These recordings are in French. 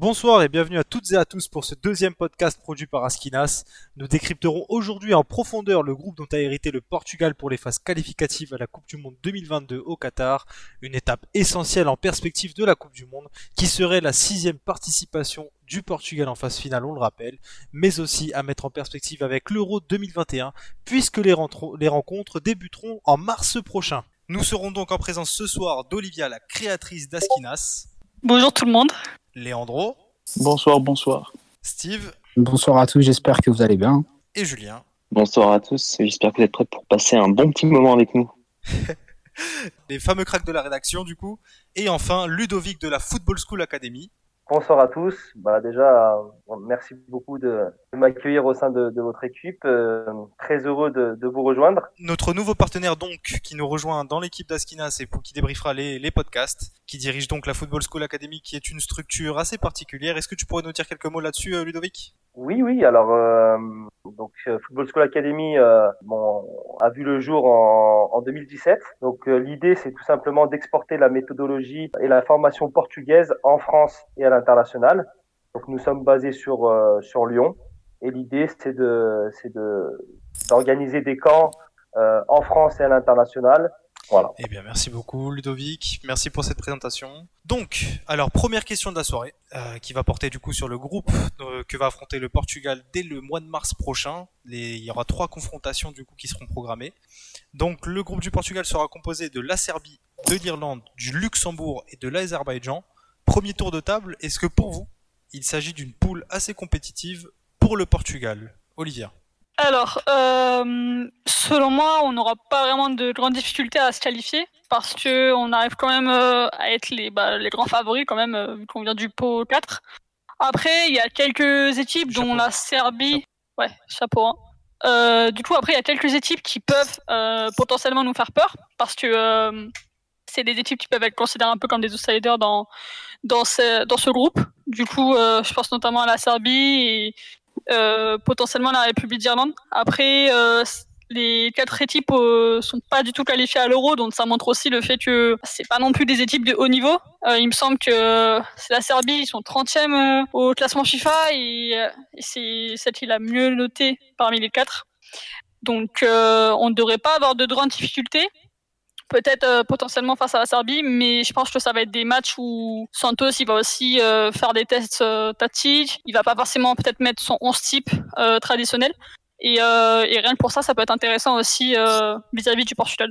Bonsoir et bienvenue à toutes et à tous pour ce deuxième podcast produit par Askinas. Nous décrypterons aujourd'hui en profondeur le groupe dont a hérité le Portugal pour les phases qualificatives à la Coupe du Monde 2022 au Qatar, une étape essentielle en perspective de la Coupe du Monde, qui serait la sixième participation du Portugal en phase finale, on le rappelle, mais aussi à mettre en perspective avec l'Euro 2021, puisque les, rencontres débuteront en mars prochain. Nous serons donc en présence ce soir d'Olivia, la créatrice d'Askinas. Bonjour tout le monde. Léandro. Bonsoir, bonsoir. Steve. Bonsoir à tous, j'espère que vous allez bien. Et Julien. Bonsoir à tous, j'espère que vous êtes prêts pour passer un bon petit moment avec nous. Les fameux cracks de la rédaction du coup. Et enfin Ludovic de la Football School Academy. Bonsoir à tous. Bah déjà, merci beaucoup de, m'accueillir au sein de, votre équipe. Euh, très heureux de, vous rejoindre. Notre nouveau partenaire donc, qui nous rejoint dans l'équipe d'Askina, c'est pour qui débriefera les, les podcasts, qui dirige donc la Football School Academy, qui est une structure assez particulière. Est-ce que tu pourrais nous dire quelques mots là-dessus, euh, Ludovic? Oui, oui. Alors, euh, donc euh, Football School Academy euh, bon, a vu le jour en, en 2017. Donc, l'idée, c'est tout simplement d'exporter la méthodologie et la formation portugaise en France et à l'international. Donc, nous sommes basés sur sur Lyon. Et l'idée, c'est de c'est de d'organiser des camps en France et à l'international voilà. Eh bien, merci beaucoup Ludovic, merci pour cette présentation. Donc, alors première question de la soirée, euh, qui va porter du coup sur le groupe euh, que va affronter le Portugal dès le mois de mars prochain. il y aura trois confrontations du coup qui seront programmées. Donc, le groupe du Portugal sera composé de la Serbie, de l'Irlande, du Luxembourg et de l'Azerbaïdjan. Premier tour de table, est-ce que pour vous, il s'agit d'une poule assez compétitive pour le Portugal? Olivia alors, euh, selon moi, on n'aura pas vraiment de grandes difficultés à se qualifier parce que on arrive quand même euh, à être les, bah, les grands favoris quand même euh, vu qu'on vient du pot 4. Après, il y a quelques équipes dont la Serbie, ouais, chapeau. Hein. du coup, après, il y a quelques équipes qui peuvent potentiellement nous faire peur parce que c'est des équipes qui peuvent être considérées un peu comme des outsiders dans dans ce, dans ce groupe. Du coup, je pense notamment à la Serbie et euh, potentiellement la République d'Irlande. Après, euh, les quatre équipes euh, sont pas du tout qualifiées à l'Euro, donc ça montre aussi le fait que c'est pas non plus des équipes de haut niveau. il me semble que c'est la Serbie, ils sont 30e au classement FIFA et, c'est celle qui l'a mieux noté parmi les quatre. Donc on ne devrait pas avoir de grandes difficultés peut-être euh, potentiellement face à la Serbie, mais je pense que ça va être des matchs où Santos il va aussi euh, faire des tests euh, tactiques, il va pas forcément peut-être mettre son 11 type traditionnel, et, et, rien que pour ça, ça peut être intéressant aussi vis-à-vis du Portugal.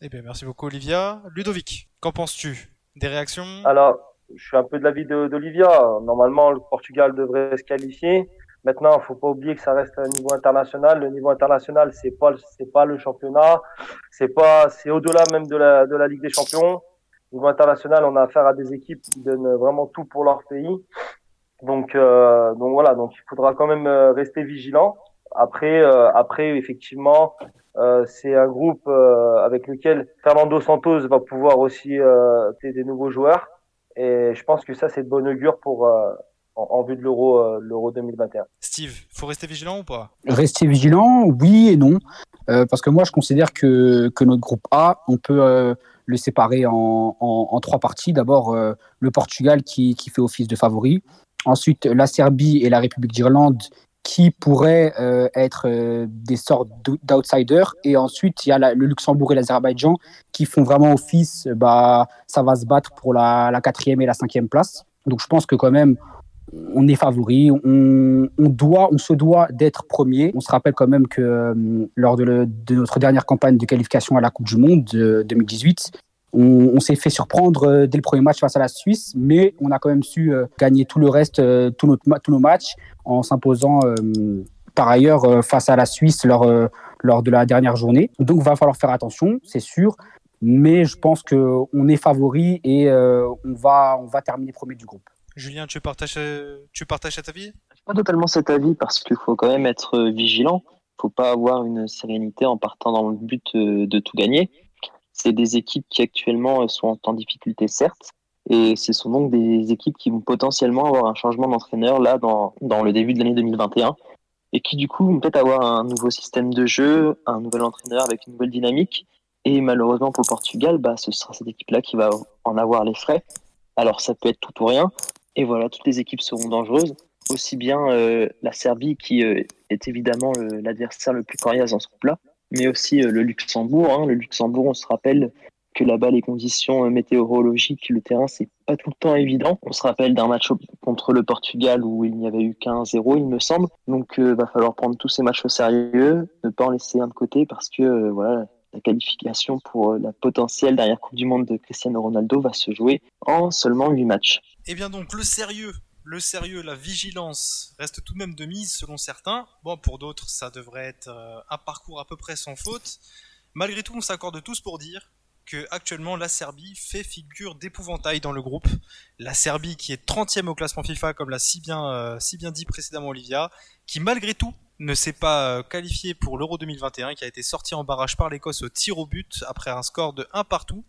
Eh bien, merci beaucoup Olivia. Ludovic, qu'en penses-tu Des réactions? Alors, je suis un peu de l'avis d'Olivia. Normalement, le Portugal devrait se qualifier. Maintenant, faut pas oublier que ça reste un niveau international. Le niveau international, c'est pas c'est pas le championnat, c'est pas c'est au-delà même de la de la Ligue des Champions. Au niveau international, on a affaire à des équipes qui donnent vraiment tout pour leur pays. Donc euh, donc voilà, donc il faudra quand même euh, rester vigilant. Après euh, après effectivement, euh, c'est un groupe avec lequel Fernando Santos va pouvoir aussi euh, des nouveaux joueurs et je pense que ça c'est de bon augure pour en, vue de l'Euro euh, l'Euro 2021. Steve, faut rester vigilant ou pas? Rester vigilant, oui et non. Euh, parce que moi, je considère que, que notre groupe A, on peut euh, le séparer en, en, trois parties. D'abord, le Portugal qui, qui, fait office de favori. Ensuite, la Serbie et la République d'Irlande qui pourraient être des sortes d'outsiders. Et ensuite, il y a le Luxembourg et l'Azerbaïdjan qui font vraiment office. Bah, ça va se battre pour la, la quatrième et la cinquième place. Donc, je pense que quand même, on est favori, on, se doit d'être premier. On se rappelle quand même que euh, lors de, notre dernière campagne de qualification à la Coupe du Monde de 2018, on, s'est fait surprendre euh, dès le premier match face à la Suisse, mais on a quand même su euh, gagner tout le reste, tous, nos matchs, en s'imposant par ailleurs face à la Suisse lors, de la dernière journée. Donc, il va falloir faire attention, c'est sûr. Mais je pense qu'on est favori et on va terminer premier du groupe. Julien, tu partages, euh, tu partages cet avis? Pas totalement cet avis parce qu'il faut quand même être euh, vigilant. Il faut pas avoir une sérénité en partant dans le but euh, de tout gagner. C'est des équipes qui actuellement sont en difficulté, certes, et ce sont donc des équipes qui vont potentiellement avoir un changement d'entraîneur là dans, dans le début de l'année 2021 et qui du coup vont peut-être avoir un nouveau système de jeu, un nouvel entraîneur avec une nouvelle dynamique. Et malheureusement pour Portugal, bah, ce sera cette équipe-là qui va en avoir les frais. Alors ça peut être tout ou rien, Et voilà, toutes les équipes seront dangereuses. Aussi bien la Serbie, qui est évidemment l'adversaire le, plus coriace dans ce groupe-là, mais aussi le Luxembourg. Hein. Le Luxembourg, on se rappelle, que là-bas les conditions euh, météorologiques, le terrain c'est pas tout le temps évident. On se rappelle d'un match contre le Portugal où il n'y avait eu qu'un 0 il me semble. Donc euh, va falloir prendre tous ces matchs au sérieux, ne pas en laisser un de côté parce que euh, voilà la qualification pour la potentielle dernière Coupe du Monde de Cristiano Ronaldo va se jouer en seulement 8 matchs. Et eh bien donc le sérieux le sérieux, la vigilance reste tout de même de mise selon certains. Bon, pour d'autres, ça devrait être un parcours à peu près sans faute. Malgré tout, on s'accorde tous pour dire que actuellement la Serbie fait figure d'épouvantail dans le groupe. La Serbie qui est 30e au classement FIFA, comme l'a si bien, euh, si bien dit précédemment Olivia, qui malgré tout ne s'est pas euh, qualifié pour l'Euro 2021, qui a été sorti en barrage par l'Écosse au tir au but après un score de 1 partout.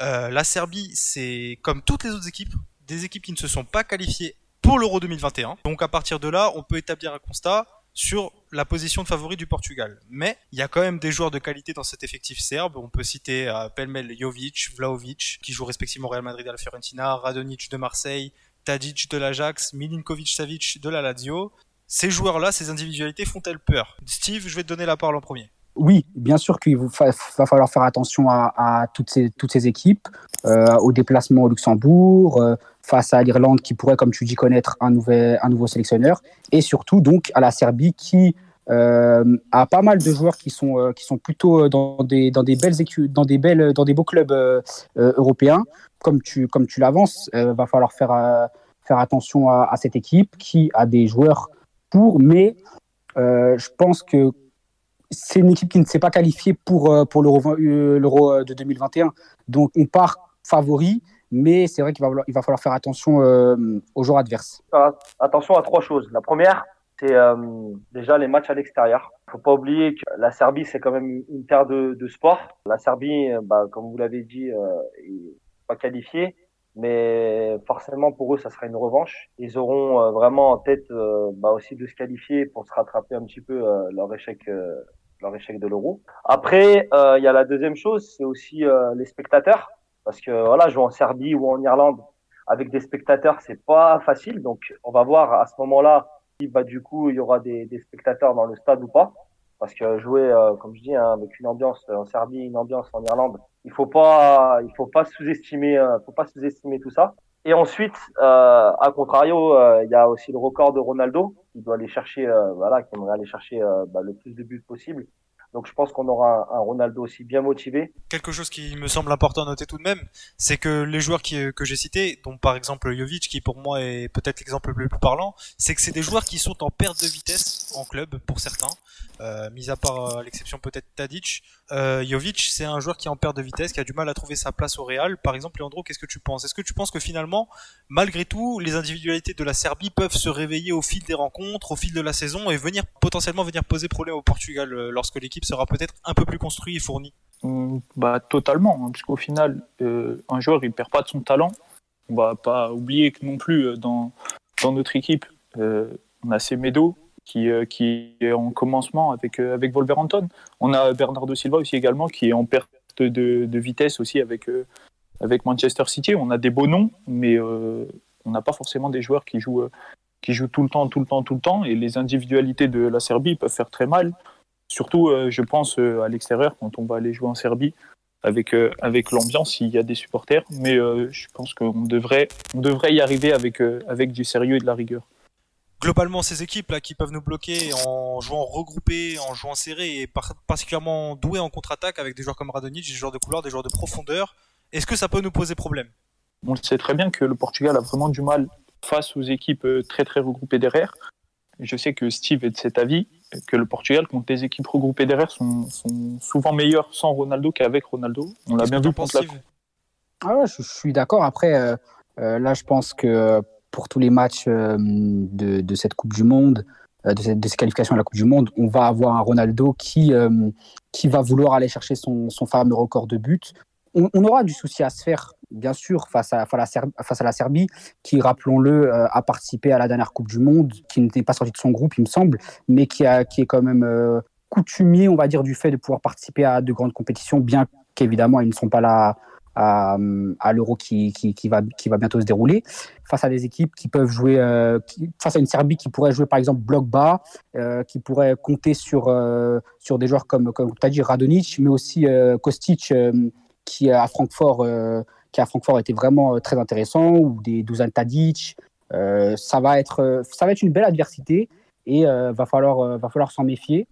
Euh, la Serbie, c'est comme toutes les autres équipes, des équipes qui ne se sont pas qualifiées pour l'Euro 2021. Donc à partir de là, on peut établir un constat sur la position de favori du Portugal. Mais il y a quand même des joueurs de qualité dans cet effectif serbe. On peut citer euh, Pelmel Jovic, Vlaovic, qui jouent respectivement Real Madrid à la Fiorentina, Radonic de Marseille, Tadic de l'Ajax, Milinkovic-Savic de la Lazio. Ces joueurs-là, ces individualités font-elles peur? Steve, je vais te donner la parole en premier. Oui, bien sûr qu'il va falloir faire attention à, toutes, ces, toutes ces équipes, euh, au déplacement au Luxembourg, euh, face à l'Irlande qui pourrait, comme tu dis, connaître un, nouvel, un nouveau sélectionneur, et surtout donc à la Serbie qui euh, a pas mal de joueurs qui sont, euh, qui sont plutôt dans des, dans des belles dans des belles, dans des beaux clubs euh, européens. Comme tu, comme tu l'avances, va falloir faire, faire attention à, cette équipe qui a des joueurs pour, mais je pense que c'est une équipe qui ne s'est pas qualifiée pour, pour l'Euro de 2021. Donc on part favori, mais c'est vrai qu'il va, il va falloir faire attention euh, aux joueurs adverses. Attention à trois choses. La première, c'est euh, déjà les matchs à l'extérieur. Il faut pas oublier que la Serbie, c'est quand même une terre de, de sport. La Serbie, bah, comme vous l'avez dit, euh, pas qualifiée, mais forcément pour eux, ça sera une revanche. Ils auront euh, vraiment en tête bah, aussi de se qualifier pour se rattraper un petit peu leur échec leur échec de l'euro. Après, il y a la deuxième chose, c'est aussi les spectateurs. Parce que voilà, jouer en Serbie ou en Irlande avec des spectateurs, c'est pas facile. Donc, on va voir à ce moment-là si bah, du coup il y aura des, des, spectateurs dans le stade ou pas. Parce que jouer, euh, comme je dis, hein, avec une ambiance en Serbie, une ambiance en Irlande, il faut pas, il faut pas sous-estimer, euh, faut pas sous-estimer tout ça. Et ensuite, euh, à contrario, euh, il y a aussi le record de Ronaldo qui doit aller chercher, voilà, qui aimerait aller chercher bah, le plus de buts possible. Donc je pense qu'on aura un, Ronaldo aussi bien motivé. Quelque chose qui me semble important à noter tout de même, c'est que les joueurs qui, que j'ai cités, dont par exemple Jovic, qui pour moi est peut-être l'exemple le plus parlant, c'est que c'est des joueurs qui sont en perte de vitesse en club pour certains, euh, mis à part euh, l'exception peut-être Tadic. Euh, Jovic, c'est un joueur qui est en perte de vitesse, qui a du mal à trouver sa place au Real. Par exemple, Leandro, qu'est-ce que tu penses? Est-ce que tu penses que finalement, malgré tout, les individualités de la Serbie peuvent se réveiller au fil des rencontres, au fil de la saison, et venir potentiellement venir poser problème au Portugal euh, lorsque l'équipe sera peut-être un peu plus construit et fourni mmh, bah, Totalement, hein, parce qu'au final, euh, un joueur, il perd pas de son talent. On va pas oublier que non plus, euh, dans, dans notre équipe, euh, on a Semedo, qui, qui est en commencement avec, avec Wolverhampton. On a Bernardo Silva aussi également, qui est en perte de, de vitesse aussi avec, avec Manchester City. On a des beaux noms, mais on n'a pas forcément des joueurs qui jouent, qui jouent tout le temps, tout le temps, tout le temps. Et les individualités de la Serbie peuvent faire très mal. Surtout, euh, je pense euh, à l'extérieur, quand on va aller jouer en Serbie, avec, euh, avec l'ambiance, il y a des supporters. Mais je pense qu'on devrait, on devrait y arriver avec, avec du sérieux et de la rigueur globalement ces équipes là qui peuvent nous bloquer en jouant regroupé, en jouant serré et particulièrement doué en contre-attaque avec des joueurs comme Radonic, des joueurs de couloir, des joueurs de profondeur, est-ce que ça peut nous poser problème? On sait très bien que le Portugal a vraiment du mal face aux équipes très très regroupées derrière. Je sais que Steve est de cet avis que le Portugal contre les équipes regroupées derrière sont, souvent meilleurs sans Ronaldo qu'avec Ronaldo. On l'a bien vu contre la ah je, suis d'accord. Après, euh, euh, là, je pense que pour tous les matchs euh, de, cette Coupe du Monde, de, cette, de ces qualifications à la Coupe du Monde, on va avoir un Ronaldo qui, qui va vouloir aller chercher son, son fameux record de but. On, on, aura du souci à se faire bien sûr, face à, face à la Serbie, qui, rappelons-le, euh, a participé à la dernière Coupe du Monde, qui n'était pas sorti de son groupe, il me semble, mais qui, a, qui est quand même euh, coutumier, on va dire, du fait de pouvoir participer à de grandes compétitions, bien qu'évidemment, ils ne sont pas là à, l'Euro qui, qui, qui, va, qui va bientôt se dérouler, face à des équipes qui peuvent jouer, euh, face à une Serbie qui pourrait jouer par exemple bloc bas, qui pourrait compter sur, sur des joueurs comme, comme tu as dit Radonic, mais aussi Kostic qui à Francfort qui à Francfort était vraiment très intéressant, ou des Dusan Tadic. ça, va être, ça va être une belle adversité et va falloir, va falloir s'en méfier.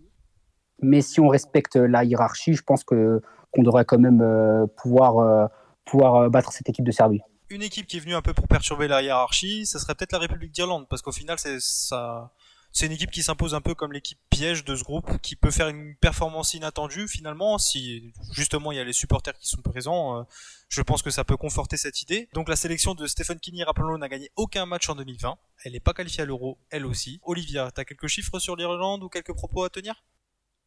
Mais si on respecte la hiérarchie, je pense que qu'on devrait quand même euh, pouvoir, euh, pouvoir euh, battre cette équipe de Serbie. Une équipe qui est venue un peu pour perturber la hiérarchie, ce serait peut-être la République d'Irlande, parce qu'au final, c'est ça. C'est une équipe qui s'impose un peu comme l'équipe piège de ce groupe, qui peut faire une performance inattendue finalement, si justement il y a les supporters qui sont présents. je pense que ça peut conforter cette idée. Donc la sélection de Stephen Kinney, rappelons-le, n'a gagné aucun match en 2020. Elle n'est pas qualifiée à l'Euro, elle aussi. Olivia, t'as quelques chiffres sur l'Irlande ou quelques propos à tenir?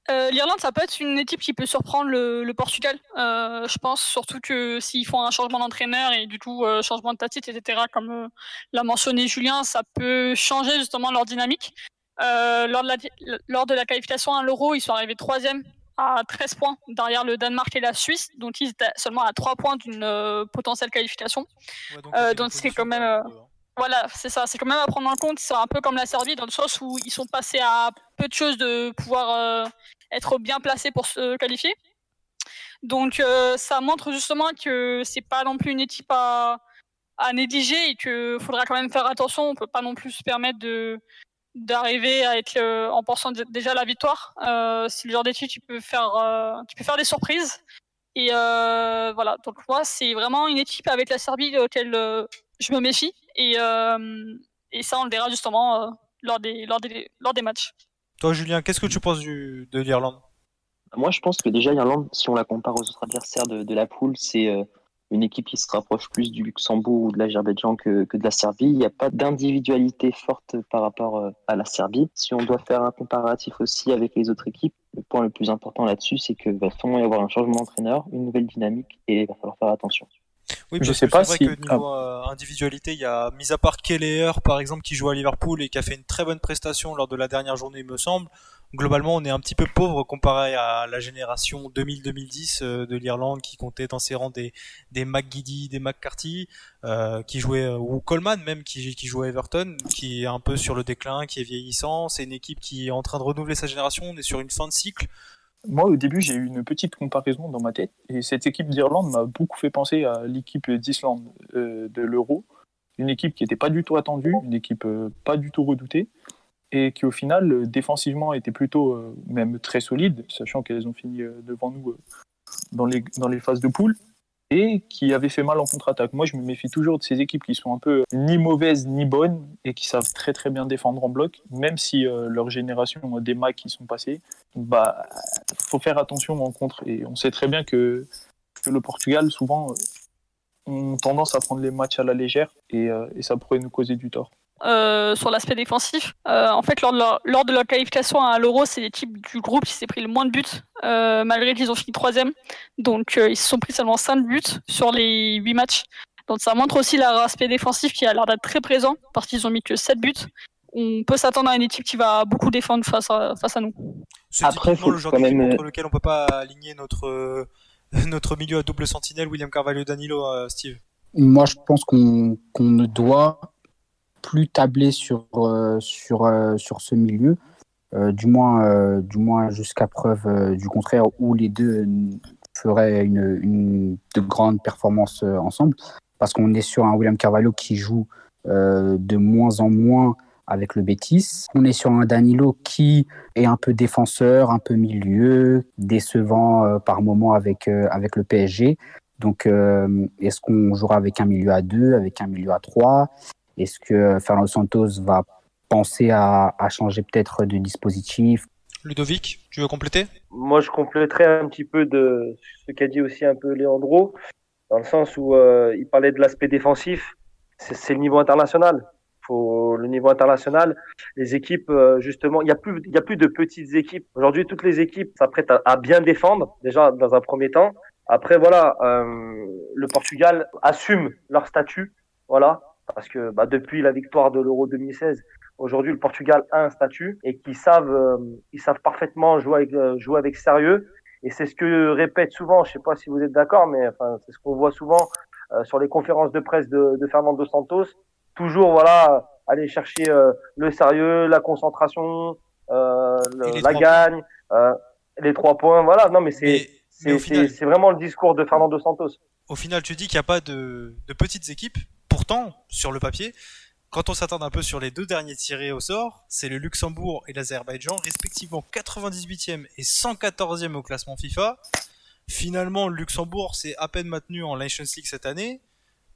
Euh, L'Irlande, ça peut être une équipe qui peut surprendre le, Portugal. Euh, je pense surtout que s'ils font un changement d'entraîneur et du coup euh, changement de tactique, etc., comme l'a mentionné Julien, ça peut changer justement leur dynamique. Lors, de la, lors de la qualification à l'Euro, ils sont arrivés troisième à 13 points derrière le Danemark et la Suisse, donc ils étaient seulement à 3 points d'une potentielle qualification. donc c'est quand même... Voilà, c'est ça. C'est quand même à prendre en compte. C'est un peu comme la Serbie dans le sens où ils sont passés à peu de choses de pouvoir euh, être bien placés pour se qualifier. Donc euh, ça montre justement que c'est pas non plus une équipe à, négliger et qu'il faudra quand même faire attention. On peut pas non plus se permettre de d'arriver à être en pensant déjà la victoire. Euh, c'est le genre d'équipe qui peut faire qui peut faire des surprises. Et voilà. Donc moi c'est vraiment une équipe avec la Serbie auquel je me méfie. Et, euh, et ça, on le verra justement euh, lors, des, lors, des, lors des matchs. Toi, Julien, qu'est-ce que tu penses du, de l'Irlande? Moi, je pense que déjà, l'Irlande, si on la compare aux autres adversaires de, de la poule, c'est euh, une équipe qui se rapproche plus du Luxembourg ou de l'Azerbaïdjan que, que, de la Serbie. Il n'y a pas d'individualité forte par rapport à la Serbie. Si on doit faire un comparatif aussi avec les autres équipes, le point le plus important là-dessus, c'est qu'il va sûrement y avoir un changement d'entraîneur, une nouvelle dynamique et il va falloir faire attention. Oui, je sais pas si. Vrai que niveau ah. euh, individualité, il y a, mis à part Keller, par exemple, qui joue à Liverpool et qui a fait une très bonne prestation lors de la dernière journée, il me semble. Globalement, on est un petit peu pauvre comparé à la génération 2000-2010 euh, de l'Irlande qui comptait dans ses rangs des, des McGiddy, des McCarthy, euh, qui jouait, ou Coleman même, qui, qui joue à Everton, qui est un peu sur le déclin, qui est vieillissant. C'est une équipe qui est en train de renouveler sa génération. On est sur une fin de cycle. Moi, au début, j'ai eu une petite comparaison dans ma tête. Et cette équipe d'Irlande m'a beaucoup fait penser à l'équipe d'Islande euh, de l'Euro. Une équipe qui n'était pas du tout attendue, une équipe euh, pas du tout redoutée. Et qui, au final, euh, défensivement, était plutôt même très solide, sachant qu'elles ont fini devant nous dans les, dans les phases de poule et qui avait fait mal en contre-attaque. Moi, je me méfie toujours de ces équipes qui sont un peu ni mauvaises ni bonnes et qui savent très très bien défendre en bloc, même si euh, leur génération des Macs qui sont passés, bah, faut faire attention en contre. Et on sait très bien que, le Portugal, souvent, euh, ont tendance à prendre les matchs à la légère euh, et ça pourrait nous causer du tort. Euh, sur l'aspect défensif. Euh, en fait, lors de, leur, lors de, leur, qualification à l'Euro, c'est l'équipe du groupe qui s'est pris le moins de buts, euh, malgré qu'ils ont fini troisième. Donc, ils se sont pris seulement 5 buts sur les 8 matchs. Donc, ça montre aussi leur aspect défensif qui a l'air d'être très présent, parce qu'ils ont mis que 7 buts. On peut s'attendre à une équipe qui va beaucoup défendre face à, face à nous. C'est Après, le genre même... contre lequel on peut pas aligner notre, notre milieu à double sentinelle, William Carvalho Danilo, Steve. Moi, je pense qu'on ne doit plus tabler sur, euh, sur, euh, sur ce milieu, euh, du moins, moins jusqu'à preuve du contraire, où les deux feraient une, une de grandes performances ensemble, parce qu'on est sur un William Carvalho qui joue de moins en moins avec le Bétis. On est sur un Danilo qui est un peu défenseur, un peu milieu, décevant par moment avec, avec le PSG. Donc, est-ce qu'on jouera avec un milieu à deux, avec un milieu à trois? Est-ce que Fernando Santos va penser à, changer peut-être de dispositif? Ludovic, tu veux compléter? Moi, je compléterai un petit peu de ce qu'a dit aussi un peu Leandro, dans le sens où euh, il parlait de l'aspect défensif. C'est le niveau international. Faut, le niveau international, les équipes, euh, justement, il n'y a, plus, y a plus de petites équipes. Aujourd'hui, toutes les équipes s'apprêtent à, bien défendre, déjà dans un premier temps. Après, voilà, euh, le Portugal assume leur statut. Voilà, parce que bah, depuis la victoire de l'Euro 2016, aujourd'hui le Portugal a un statut et qu'ils savent, euh, ils savent parfaitement jouer avec, euh, jouer avec sérieux et c'est ce que répète souvent, je sais pas si vous êtes d'accord, mais enfin, c'est ce qu'on voit souvent euh, sur les conférences de presse de, de Fernando Santos. Toujours, voilà, aller chercher le sérieux, la concentration, le, la gagne, les trois points, voilà. Non, mais c'est c'est vraiment le discours de Fernando Santos. Au final, tu dis qu'il n'y a pas de, de petites équipes. Pourtant, sur le papier, quand on s'attarde un peu sur les deux derniers tirés au sort, c'est le Luxembourg et l'Azerbaïdjan, respectivement 98e et 114e au classement FIFA. Finalement, le Luxembourg s'est à peine maintenu en Nations League cette année.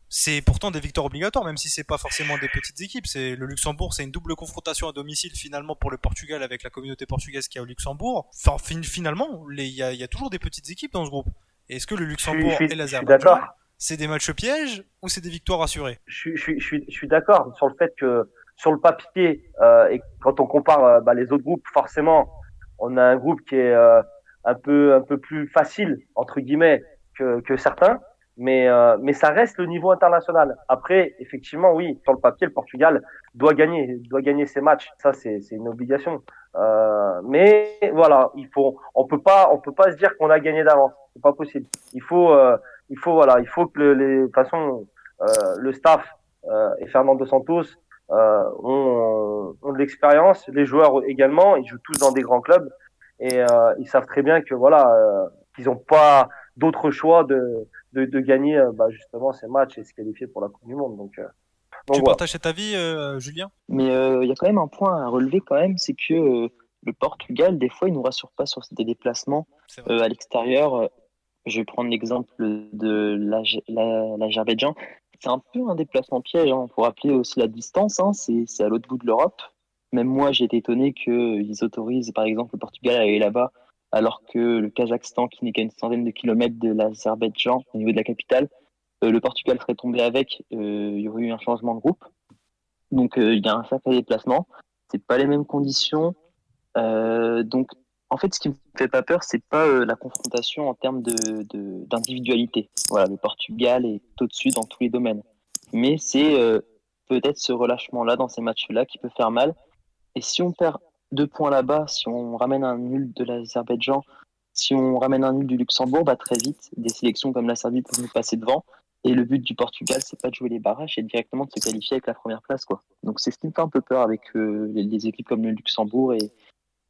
C'est pourtant des victoires obligatoires, même si c'est pas forcément des petites équipes. C'est le Luxembourg, c'est une double confrontation à domicile finalement pour le Portugal avec la communauté portugaise qui est au Luxembourg. Enfin, finalement, il y, y, a toujours des petites équipes dans ce groupe. Est-ce que le Luxembourg et l'Azerbaïdjan c'est des matchs pièges ou c'est des victoires assurées? Je, suis d'accord sur le fait que sur le papier euh, et quand on compare euh, bah, les autres groupes, forcément, on a un groupe qui est euh, un peu un peu plus facile entre guillemets que, certains, mais ça reste le niveau international. Après, effectivement, oui, sur le papier, le Portugal doit gagner, doit gagner ses matchs. Ça, c'est c'est une obligation. Mais voilà, il faut, on peut pas, on peut pas se dire qu'on a gagné d'avance. C'est pas possible. Il faut il faut voilà, il faut que le, les, de toute façon euh, le staff euh, et Fernando Santos euh, ont, ont, de l'expérience, les joueurs également, ils jouent tous dans des grands clubs et euh, ils savent très bien que voilà, euh, qu'ils n'ont pas d'autre choix de, de, de gagner bah, justement ces matchs et se qualifier pour la Coupe du Monde. Donc, donc tu voilà. partages cet avis, Julien? Mais il y a quand même un point à relever quand même, c'est que le Portugal, des fois, il nous rassure pas sur des déplacements à l'extérieur je vais prendre l'exemple de l'Azerbaïdjan. La, c'est un peu un déplacement piège, hein. pour rappeler aussi la distance, hein. c'est à l'autre bout de l'Europe. Même moi, j'ai été étonné qu'ils autorisent, par exemple, le Portugal à aller là-bas, alors que le Kazakhstan, qui n'est qu'à une centaine de kilomètres de l'Azerbaïdjan, au niveau de la capitale, euh, le Portugal serait tombé avec, euh, il y aurait eu un changement de groupe. Donc, euh, il y a un sacré déplacement. C'est pas les mêmes conditions. donc, en fait, ce qui me fait pas peur, c'est pas euh, la confrontation en termes d'individualité. De, voilà, le Portugal est au-dessus dans tous les domaines. Mais c'est euh, peut-être ce relâchement-là dans ces matchs-là qui peut faire mal. Et si on perd deux points là-bas, si on ramène un nul de l'Azerbaïdjan, si on ramène un nul du Luxembourg, bah, très vite, des sélections comme la Serbie peuvent nous passer devant. Et le but du Portugal, c'est pas de jouer les barrages, c'est directement de se qualifier avec la première place. Quoi. Donc c'est ce qui me fait un peu peur avec euh, les, équipes comme le Luxembourg et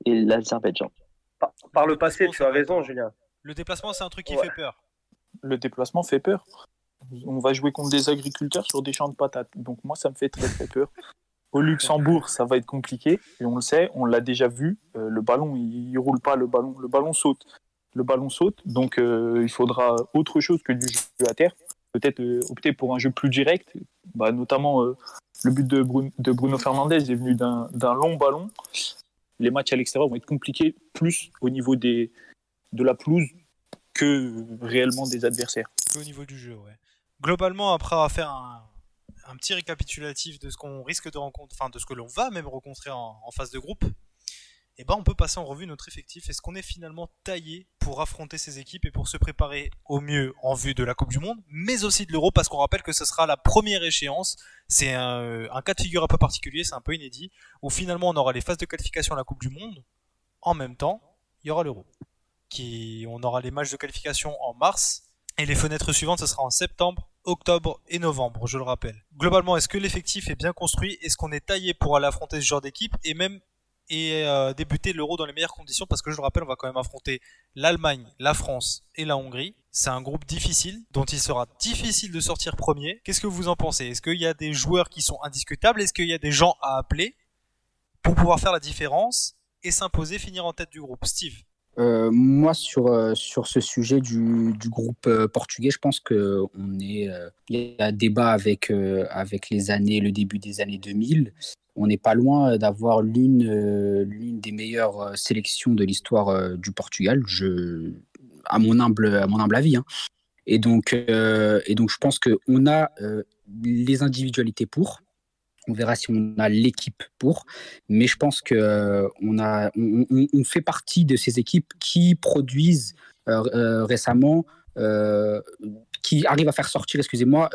l'Azerbaïdjan. Par, le passé, tu as raison, Julien. Le déplacement, c'est un truc qui fait peur. Le déplacement fait peur. On va jouer contre des agriculteurs sur des champs de patates. Donc moi, ça me fait très très peur. Au Luxembourg, ça va être compliqué. Et on le sait, on l'a déjà vu. Euh, le ballon, il, il, roule pas, le ballon, le ballon saute. Le ballon saute. Donc euh, il faudra autre chose que du jeu à terre. Peut-être euh, opter pour un jeu plus direct. Bah, notamment, euh, le but de, Bruno, de Bruno Fernandez est venu d'un long ballon les matchs à l'extérieur vont être compliqués plus au niveau des, de la pelouse que réellement des adversaires. au niveau du jeu, ouais. Globalement, après avoir fait un, petit récapitulatif de ce qu'on risque de rencontrer, enfin de ce que l'on va même rencontrer en, en phase de groupe, eh ben on peut passer en revue notre effectif. Est-ce qu'on est finalement taillé pour affronter ces équipes et pour se préparer au mieux en vue de la Coupe du Monde, mais aussi de l'Euro, parce qu'on rappelle que ce sera la première échéance. C'est un, cas de figure un peu particulier, c'est un peu inédit, où finalement on aura les phases de qualification à la Coupe du Monde. En même temps, il y aura l'Euro. Qui, on aura les matchs de qualification en mars et les fenêtres suivantes, ce sera en septembre, octobre et novembre, je le rappelle. Globalement, est-ce que l'effectif est bien construit? Est-ce qu'on est taillé pour aller affronter ce genre d'équipe? Et même et euh, débuter l'Euro dans les meilleures conditions parce que je le rappelle, on va quand même affronter l'Allemagne, la France et la Hongrie. C'est un groupe difficile dont il sera difficile de sortir premier. Qu'est-ce que vous en pensez? Est-ce qu'il y a des joueurs qui sont indiscutables? Est-ce qu'il y a des gens à appeler pour pouvoir faire la différence et s'imposer, finir en tête du groupe? Steve euh, moi, sur, euh, sur ce sujet du, du groupe euh, portugais, je pense qu'on est. Il y a un débat avec, avec les années, le début des années 2000 on n'est pas loin d'avoir l'une des meilleures sélections de l'histoire du Portugal, je, à mon humble à mon humble avis. Hein. Et donc et donc je pense que on a les individualités pour. On verra si on a l'équipe pour, mais je pense que on a on, fait partie de ces équipes qui produisent récemment qui arrivent à faire sortir, excusez-moi,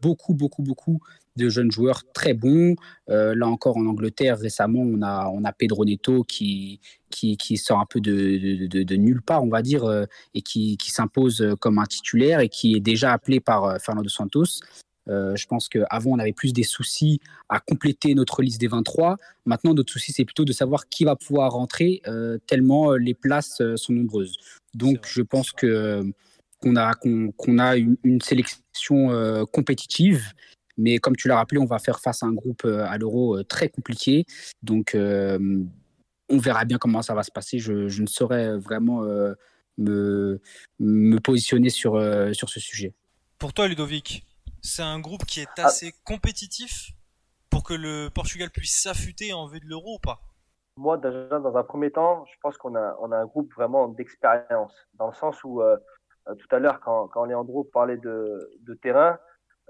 beaucoup beaucoup beaucoup de jeunes joueurs très bons. Euh, là encore, en Angleterre, récemment, on a, on a Pedro Neto qui, qui, sort un peu de, de, de, nulle part, on va dire, euh, et qui, qui s'impose comme un titulaire et qui est déjà appelé par euh, Fernando Santos. Euh, je pense qu'avant, on avait plus des soucis à compléter notre liste des 23. Maintenant, notre souci, c'est plutôt de savoir qui va pouvoir rentrer, euh, tellement les places sont nombreuses. Donc, je pense que qu'on a, qu'on a une, une sélection compétitive mais comme tu l'as rappelé, on va faire face à un groupe euh, à l'euro euh, très compliqué. Donc, euh, on verra bien comment ça va se passer. Je, je ne saurais vraiment me, me, positionner sur, sur ce sujet. Pour toi, Ludovic, c'est un groupe qui est ah. assez compétitif pour que le Portugal puisse s'affûter en vue de l'euro ou pas? Moi, déjà, dans un premier temps, je pense qu'on a, on a un groupe vraiment d'expérience, dans le sens où tout à l'heure, quand, quand Leandro parlait de, de terrain,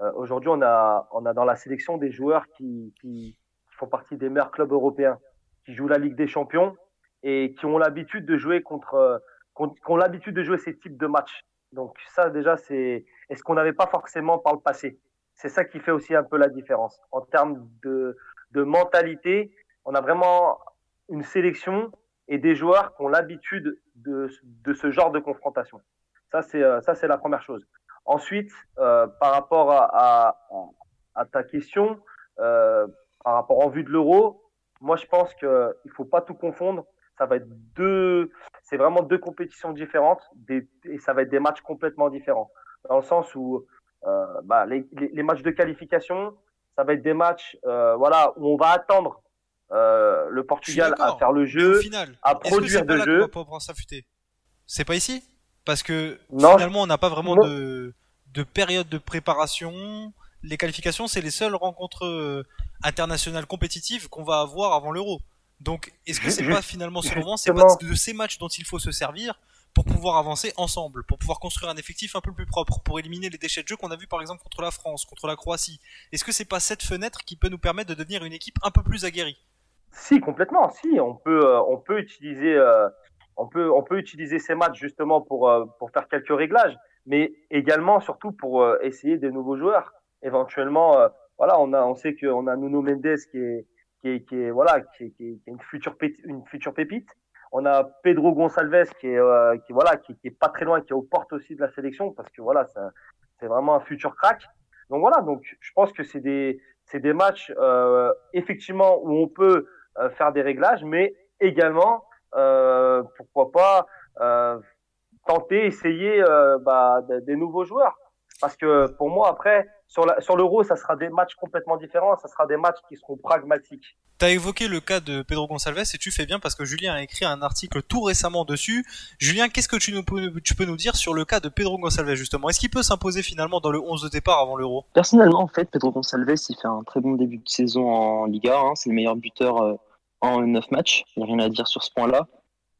euh, aujourd'hui, on a, on a dans la sélection des joueurs qui, qui, font partie des meilleurs clubs européens, qui jouent la Ligue des Champions et qui ont l'habitude de jouer contre, qui ont l'habitude de jouer ces types de matchs. Donc ça, déjà, c'est est-ce qu'on n'avait pas forcément par le passé. C'est ça qui fait aussi un peu la différence en termes de, mentalité. On a vraiment une sélection et des joueurs qui ont l'habitude de, ce genre de confrontation. Ça, c'est euh, la première chose. Ensuite, euh, par rapport à, ta question, euh, par rapport en vue de l'euro, moi je pense qu'il ne faut pas tout confondre. Ça va être deux, c'est vraiment deux compétitions différentes et ça va être des matchs complètement différents. Dans le sens où euh, bah, les, les, matchs de qualification, ça va être des matchs euh, voilà, où on va attendre euh, le Portugal à faire le jeu, final, à produire de jeu. C'est pas ici? Parce que finalement, on n'a pas vraiment de, de, période de préparation. Les qualifications, c'est les seules rencontres internationales compétitives qu'on va avoir avant l'Euro. Donc, est-ce que c'est pas finalement ce moment, c'est pas de ces matchs dont il faut se servir pour pouvoir avancer ensemble, pour pouvoir construire un effectif un peu plus propre, pour éliminer les déchets de jeu qu'on a vu par exemple contre la France, contre la Croatie. Est-ce que c'est pas cette fenêtre qui peut nous permettre de devenir une équipe un peu plus aguerrie? Si, complètement. Si, on peut, euh, on peut utiliser euh, on peut, on peut utiliser ces matchs justement pour, euh, pour faire quelques réglages, mais également surtout pour essayer des nouveaux joueurs. Éventuellement, voilà, on a, on sait qu'on a Nuno Mendes qui est, une future une future pépite. On a Pedro Gonçalves qui est, qui voilà, qui, qui, est pas très loin, qui est aux portes aussi de la sélection parce que voilà, c'est vraiment un futur crack. Donc voilà, donc je pense que c'est des, c'est des matchs effectivement où on peut faire des réglages, mais également euh, pourquoi pas euh, tenter, essayer euh, bah, des nouveaux joueurs. Parce que pour moi, après, sur l'Euro, sur ça sera des matchs complètement différents, ça sera des matchs qui seront pragmatiques. Tu as évoqué le cas de Pedro Gonçalves et tu fais bien parce que Julien a écrit un article tout récemment dessus. Julien, qu'est-ce que tu, nous, tu peux nous dire sur le cas de Pedro Gonçalves justement? Est-ce qu'il peut s'imposer finalement dans le 11 de départ avant l'Euro? Personnellement, en fait, Pedro Gonçalves, il fait un très bon début de saison en Liga. Hein. C'est le meilleur buteur en 9 matchs. Il n'y a rien à dire sur ce point-là.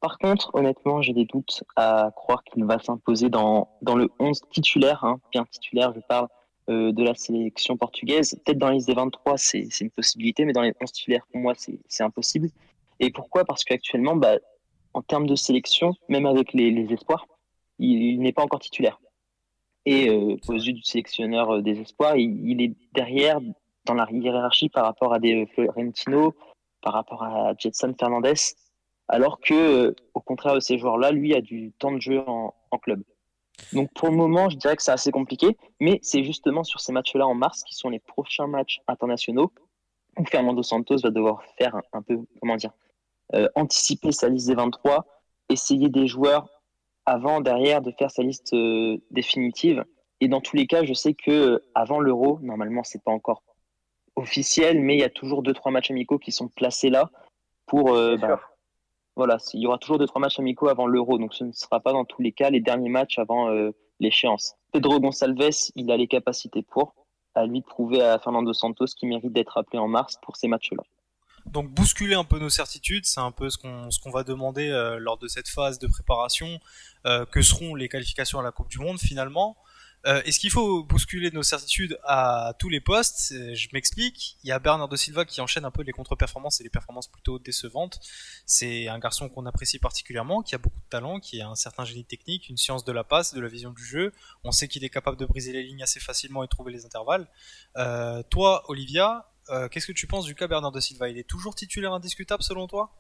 Par contre, honnêtement, j'ai des doutes à croire qu'il va s'imposer dans, dans le 11 titulaire, hein, bien titulaire, je parle euh, de la sélection portugaise. Peut-être dans la liste des 23, c'est une possibilité, mais dans les 11 titulaires, pour moi, c'est impossible. Et pourquoi? Parce qu'actuellement, bah, en termes de sélection, même avec les, espoirs, il, n'est pas encore titulaire. Et euh, aux yeux du sélectionneur euh, des espoirs, il, il, est derrière dans la hiérarchie par rapport à des Florentino, par rapport à Jetson Fernandez, alors que, euh, au contraire de ces joueurs-là, lui a du temps de jeu en, club. Donc pour le moment, je dirais que c'est assez compliqué, mais c'est justement sur ces matchs-là en mars qui sont les prochains matchs internationaux où Fernando Santos va devoir faire un, peu, comment dire, euh, anticiper sa liste des 23, essayer des joueurs avant, derrière, de faire sa liste euh, définitive. Et dans tous les cas, je sais que avant l'Euro, normalement, c'est pas encore officiel, mais il y a toujours deux trois matchs amicaux qui sont placés là pour. Euh, bah, voilà, il y aura toujours deux trois matchs amicaux avant l'Euro, donc ce ne sera pas dans tous les cas les derniers matchs avant euh, l'échéance. Pedro Gonçalves, il a les capacités pour. À lui de prouver à Fernando Santos qu'il mérite d'être appelé en mars pour ces matchs-là. Donc bousculer un peu nos certitudes, c'est un peu ce qu'on va demander euh, lors de cette phase de préparation. que seront les qualifications à la Coupe du Monde finalement Euh, Est-ce qu'il faut bousculer nos certitudes à tous les postes? Je m'explique. Il y a Bernardo Silva qui enchaîne un peu les contre-performances et les performances plutôt décevantes. C'est un garçon qu'on apprécie particulièrement, qui a beaucoup de talent, qui a un certain génie technique, une science de la passe, de la vision du jeu. On sait qu'il est capable de briser les lignes assez facilement et trouver les intervalles. Euh, toi, Olivia, euh, qu'est-ce que tu penses du cas Bernardo Silva? Il est toujours titulaire indiscutable selon toi?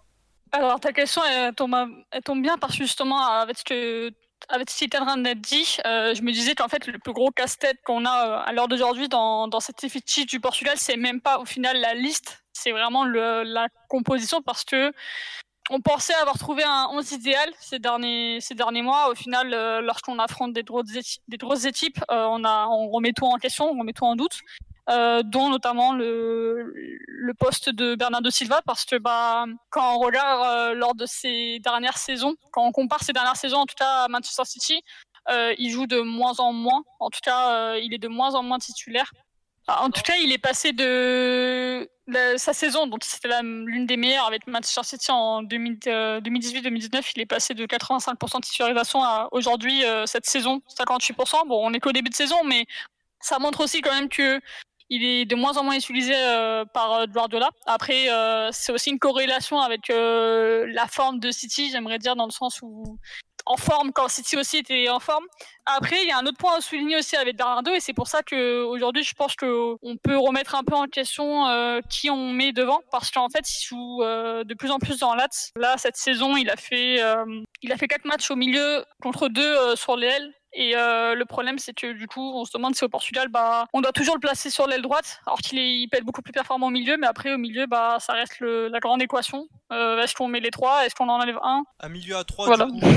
Alors, ta question, tombe, tombe bien parce que justement, avec ce que avec ce qui est en train dit, euh, je me disais qu'en fait, le plus gros casse-tête qu'on a euh, à l'heure d'aujourd'hui dans, dans cet effectif du Portugal, c'est même pas au final la liste, c'est vraiment la composition parce que on pensait avoir trouvé un 11 idéal ces derniers, ces derniers mois. Au final, euh, lorsqu'on affronte des grosses, des grosses équipes, on, a, on remet tout en question, on remet tout en doute. Euh, dont notamment le, le poste de Bernardo Silva parce que bah quand on regarde euh, lors de ces dernières saisons, quand on compare ces dernières saisons en tout cas à Manchester City, euh, il joue de moins en moins. En tout cas, euh, il est de moins en moins titulaire. En tout cas, il est passé de, de sa saison, donc c'était l'une des meilleures avec Manchester City en 2018-2019. Il est passé de 85% de titularisation à aujourd'hui euh, cette saison 58%. Bon, on est qu'au début de saison, mais ça montre aussi quand même que il est de moins en moins utilisé euh, par euh, Guardiola. Après, euh, c'est aussi une corrélation avec euh, la forme de City, j'aimerais dire, dans le sens où en forme quand City aussi était en forme. Après, il y a un autre point à souligner aussi avec Bernardo, et c'est pour ça que aujourd'hui, je pense que on peut remettre un peu en question euh, qui on met devant, parce qu'en fait, il joue euh, de plus en plus dans l'axe. Là, cette saison, il a fait, euh, il a fait quatre matchs au milieu contre deux euh, sur les ailes. Et euh, le problème, c'est que du coup, on se demande si au Portugal, bah, on doit toujours le placer sur l'aile droite, alors qu'il est, il peut être beaucoup plus performant au milieu, mais après, au milieu, bah, ça reste le, la grande équation. Euh, est-ce qu'on met les trois? Est-ce qu'on en enlève un? Un milieu à 3 Voilà. du coup,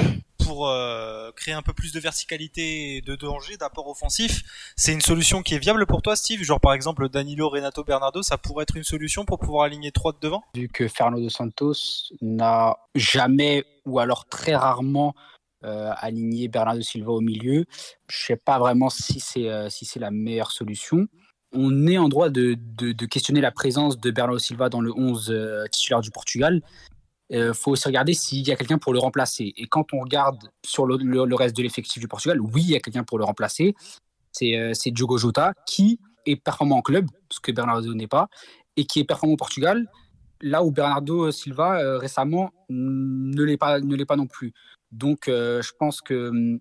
pour euh, créer un peu plus de verticalité de danger, d'apport offensif, c'est une solution qui est viable pour toi, Steve? Genre par exemple Danilo, Renato, Bernardo, ça pourrait être une solution pour pouvoir aligner 3 de devant? Vu que Fernando Santos n'a jamais ou alors très rarement euh, aligné Bernardo Silva au milieu. Je sais pas vraiment si c'est euh, si c'est la meilleure solution. On est en droit de, de, questionner la présence de Bernardo Silva dans le 11 euh, titulaire du Portugal. Il faut aussi regarder s'il y a quelqu'un pour le remplacer. Et quand on regarde sur le, reste de l'effectif du Portugal, oui, il y a quelqu'un pour le remplacer. C'est euh, c'est Diogo Jota qui est performant en club, ce que Bernardo n'est pas, et qui est performant au Portugal, là où Bernardo Silva euh, récemment mm, ne l'est pas, pas non plus. Donc, euh, je pense que mm,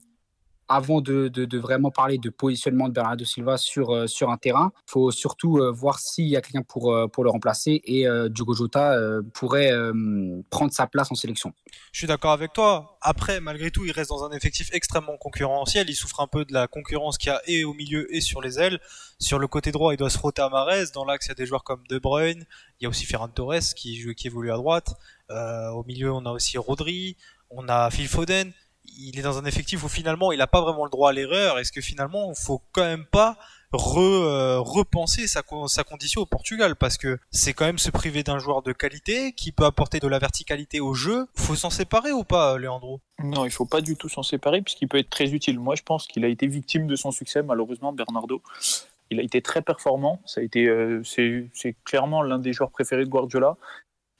avant de, vraiment parler de positionnement de Bernardo Silva sur, euh, un terrain, il faut surtout euh, voir s'il y a quelqu'un pour, euh, le remplacer et Diogo Jota pourrait prendre sa place en sélection. Je suis d'accord avec toi. Après, malgré tout, il reste dans un effectif extrêmement concurrentiel. Il souffre un peu de la concurrence qu'il y a et au milieu et sur les ailes. Sur le côté droit, il doit se frotter à Mahrez. Dans l'axe, il y a des joueurs comme De Bruyne. Il y a aussi Ferran Torres qui, qui évolue à droite. Au milieu, on a aussi Rodri. On a Phil Foden. Il est dans un effectif où finalement, il n'a pas vraiment le droit à l'erreur. Est-ce que finalement, il faut quand même pas euh, repenser sa, co- sa condition au Portugal? Parce que c'est quand même se priver d'un joueur de qualité qui peut apporter de la verticalité au jeu. Faut s'en séparer ou pas, Leandro? Non, il faut pas du tout s'en séparer puisqu'il peut être très utile. Moi, je pense qu'il a été victime de son succès, malheureusement, Bernardo. Il a été très performant. Euh, c'est clairement l'un des joueurs préférés de Guardiola.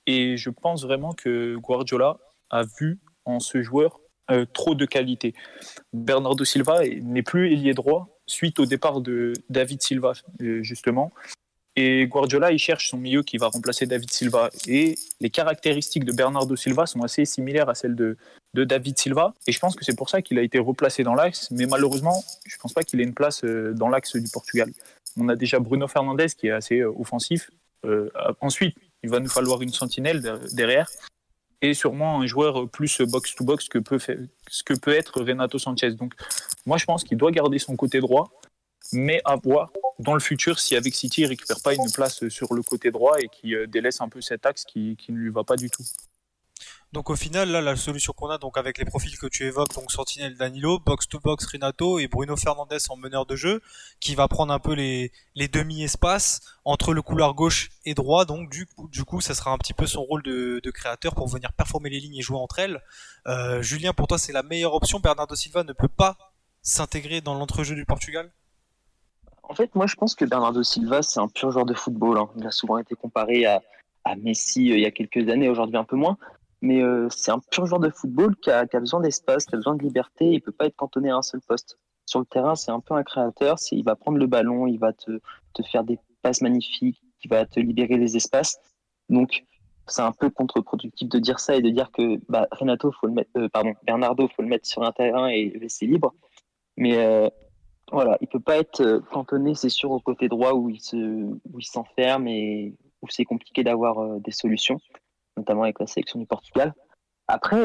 Et je pense vraiment que Guardiola a vu en ce joueur euh, trop de qualité. Bernardo Silva est- n'est plus ailier droit suite au départ de David Silva, euh, justement. Et Guardiola, il cherche son milieu qui va remplacer David Silva. Et les caractéristiques de Bernardo Silva sont assez similaires à celles de, de David Silva. Et je pense que c'est pour ça qu'il a été replacé dans l'axe. Mais malheureusement, je ne pense pas qu'il ait une place euh, dans l'axe du Portugal. On a déjà Bruno Fernandes qui est assez offensif. Ensuite, il va nous falloir une sentinelle de- derrière. Et sûrement un joueur plus box-to-box que peut, ce que peut être Renato Sanchez. Donc, moi, je pense qu'il doit garder son côté droit, mais à voir dans le futur si avec City, il récupère pas une place sur le côté droit et qui euh, délaisse un peu cet axe qui, qui ne lui va pas du tout. Donc au final, là, la solution qu'on a, donc avec les profils que tu évoques, donc Sentinel Danilo, box to box Renato et Bruno Fernandes en meneur de jeu, qui va prendre un peu les, les demi-espaces entre le couloir gauche et droit. Donc du coup, du coup, ça sera un petit peu son rôle de, de créateur pour venir performer les lignes et jouer entre elles. Euh, Julien, pour toi, c'est la meilleure option. Bernardo Silva ne peut pas s'intégrer dans l'entrejeu du Portugal? En fait, moi, je pense que Bernardo Silva, c'est un pur joueur de football. hein. Il a souvent été comparé à, à Messi euh, il y a quelques années, aujourd'hui un peu moins. Mais euh, c'est un pur joueur de football qui a, qui a besoin d'espace, qui a besoin de liberté. Il peut pas être cantonné à un seul poste. sur le terrain, c'est un peu un créateur. Il va prendre le ballon, il va te, te faire des passes magnifiques, il va te libérer des espaces. Donc, c'est un peu contre-productif de dire ça et de dire que bah, Renato, faut le mettre, euh, pardon, Bernardo, faut le mettre sur un terrain et laisser libre. Mais euh, voilà, il peut pas être euh, cantonné, c'est sûr, au côté droit où il se, où il s'enferme et où c'est compliqué d'avoir des solutions, notamment avec la sélection du Portugal. Après,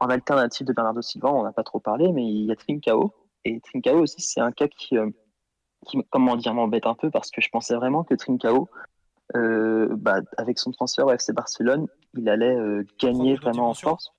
en alternative de Bernardo Silva, on n'a pas trop parlé, mais il y a Trincao. Et Trincao aussi, c'est un cas qui, qui comment dire, m'embête un peu parce que je pensais vraiment que Trincao, euh, bah, avec son transfert au FC Barcelone, il allait euh, gagner vraiment en force.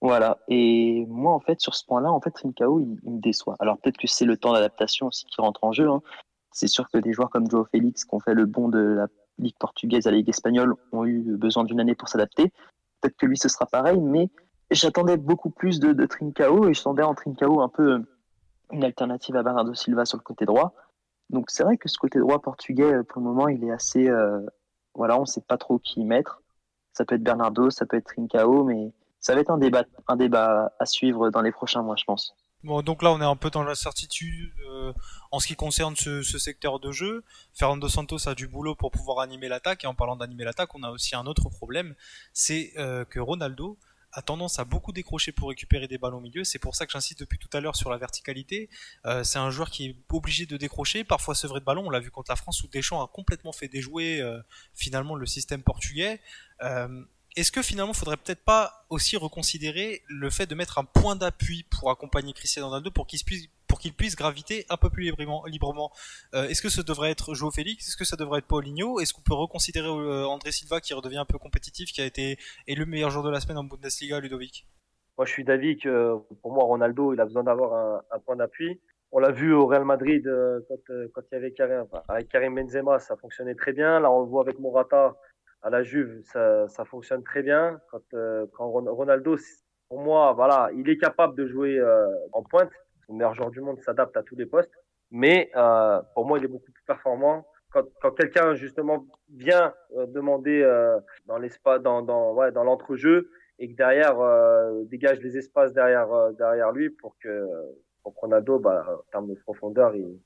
Voilà. Et moi, en fait, sur ce point-là, en fait, Trincao, il, me déçoit. Alors peut-être que c'est le temps d'adaptation aussi qui rentre en jeu. Hein. C'est sûr que des joueurs comme Joao Félix, qui ont fait le bond de la Ligue portugaise à la Ligue espagnole, ont eu besoin d'une année pour s'adapter. Peut-être que lui, ce sera pareil, mais j'attendais beaucoup plus de, Trincao et je sentais en Trincao un peu une alternative à Bernardo Silva sur le côté droit. Donc c'est vrai que ce côté droit portugais, euh, pour le moment, il est assez... Euh, voilà, on ne sait pas trop qui mettre. Ça peut être Bernardo, ça peut être Trincao, mais ça va être un débat, un débat à suivre dans les prochains mois, je pense. Donc là, on est un peu dans l'incertitude euh, en ce qui concerne ce, secteur de jeu. Fernando Santos a du boulot pour pouvoir animer l'attaque, et en parlant d'animer l'attaque, on a aussi un autre problème, c'est que Ronaldo a tendance à beaucoup décrocher pour récupérer des ballons au milieu. C'est pour ça que j'insiste depuis tout à l'heure sur la verticalité. Euh, c'est un joueur qui est obligé de décrocher, parfois sevrer de ballon. On l'a vu contre la France où Deschamps a complètement fait déjouer euh, finalement le système portugais. Est-ce que finalement, il faudrait peut-être pas aussi reconsidérer le fait de mettre un point d'appui pour accompagner Cristiano Ronaldo pour qu'il puisse graviter un peu plus librement. librement? Euh, est-ce que ce devrait être Joao Félix? Est-ce que ça devrait être Paulinho? Est-ce qu'on peut reconsidérer euh, André Silva qui redevient un peu compétitif, qui a été élu meilleur joueur de la semaine en Bundesliga, Ludovic? Moi, je suis d'avis que pour moi, Ronaldo, il a besoin d'avoir un, point d'appui. On l'a vu au Real Madrid euh, quand, il y avait Karim, avec Karim Benzema, ça fonctionnait très bien. Là, on le voit avec Morata à la Juve, ça, ça fonctionne très bien. Quand, quand Ronaldo, pour moi, voilà, il est capable de jouer en pointe le meilleur joueur du monde s'adapte à tous les postes. Mais euh, pour moi, il est beaucoup plus performant quand, quand quelqu'un justement vient euh, demander euh, dans l'espace, dans, dans, ouais, dans l'entrejeu et que derrière euh, dégage les espaces derrière euh, derrière lui pour que pour Ronaldo, bah, en termes de profondeur, il,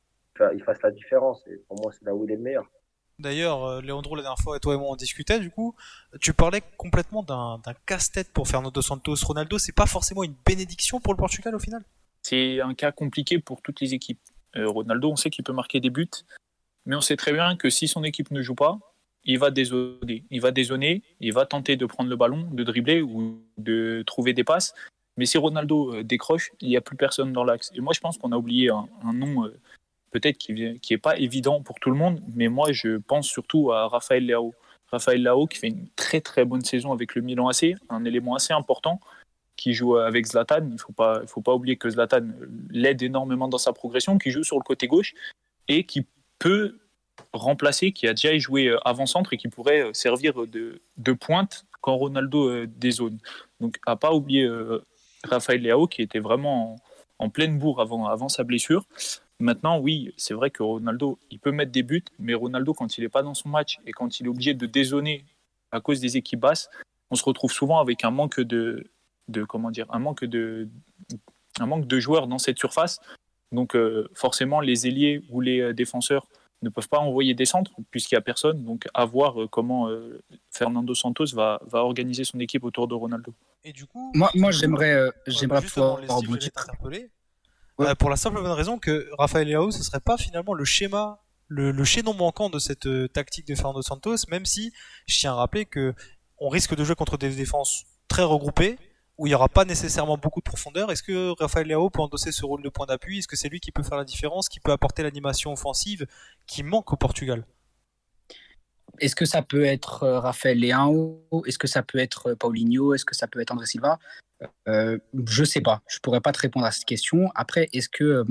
il fasse la différence. Et pour moi, c'est là où il est le meilleur. D'ailleurs, Léandro, la dernière fois, toi et moi, on discutait, du coup, tu parlais complètement d'un casse-tête pour Fernando Santos. Ronaldo, c'est pas forcément une bénédiction pour le Portugal au final? C'est un cas compliqué pour toutes les équipes. Euh, Ronaldo, on sait qu'il peut marquer des buts, mais on sait très bien que si son équipe ne joue pas, il va dézoner. Il va tenter de prendre le ballon, de dribbler ou de trouver des passes. Mais si Ronaldo euh, décroche, il n'y a plus personne dans l'axe. Et moi, je pense qu'on a oublié un, nom euh, peut-être qui n'est pas évident pour tout le monde, mais moi, je pense surtout à Raphaël Leao. Raphaël Leao qui fait une très très bonne saison avec le Milan AC, un élément assez important qui joue avec Zlatan. Il ne faut pas, faut pas oublier que Zlatan l'aide énormément dans sa progression, qui joue sur le côté gauche et qui peut remplacer, qui a déjà joué euh, avant-centre et qui pourrait euh, servir de, de pointe quand Ronaldo euh, dézone. Donc à pas oublier Raphaël Leao qui était vraiment en, pleine bourre avant, avant sa blessure. Maintenant, oui, c'est vrai que Ronaldo, il peut mettre des buts, mais Ronaldo, quand il n'est pas dans son match et quand il est obligé de dézoner à cause des équipes basses, on se retrouve souvent avec un manque de, de comment dire un manque de un manque de joueurs dans cette surface. Donc euh, forcément les ailiers ou les euh, défenseurs ne peuvent pas envoyer des centres puisqu'il n'y a personne. Donc à voir euh, comment Fernando Santos va, va organiser son équipe autour de Ronaldo. Et du coup, moi, moi j'aimerais j'aimerais pouvoir pour la simple bonne raison que Rafael Leao ce serait pas finalement le schéma le, le chaînon manquant de cette tactique de Fernando Santos, même si je tiens à rappeler que on risque de jouer contre des défenses très regroupées, où il n'y aura pas nécessairement beaucoup de profondeur. Est-ce que Raphaël Leao peut endosser ce rôle de point d'appui? Est-ce que c'est lui qui peut faire la différence, qui peut apporter l'animation offensive qui manque au Portugal? Est-ce que ça peut être euh, Raphaël Leao Est-ce que ça peut être euh, Paulinho? Est-ce que ça peut être André Silva? Euh, Je ne sais pas. Je ne pourrais pas te répondre à cette question. Après, est-ce que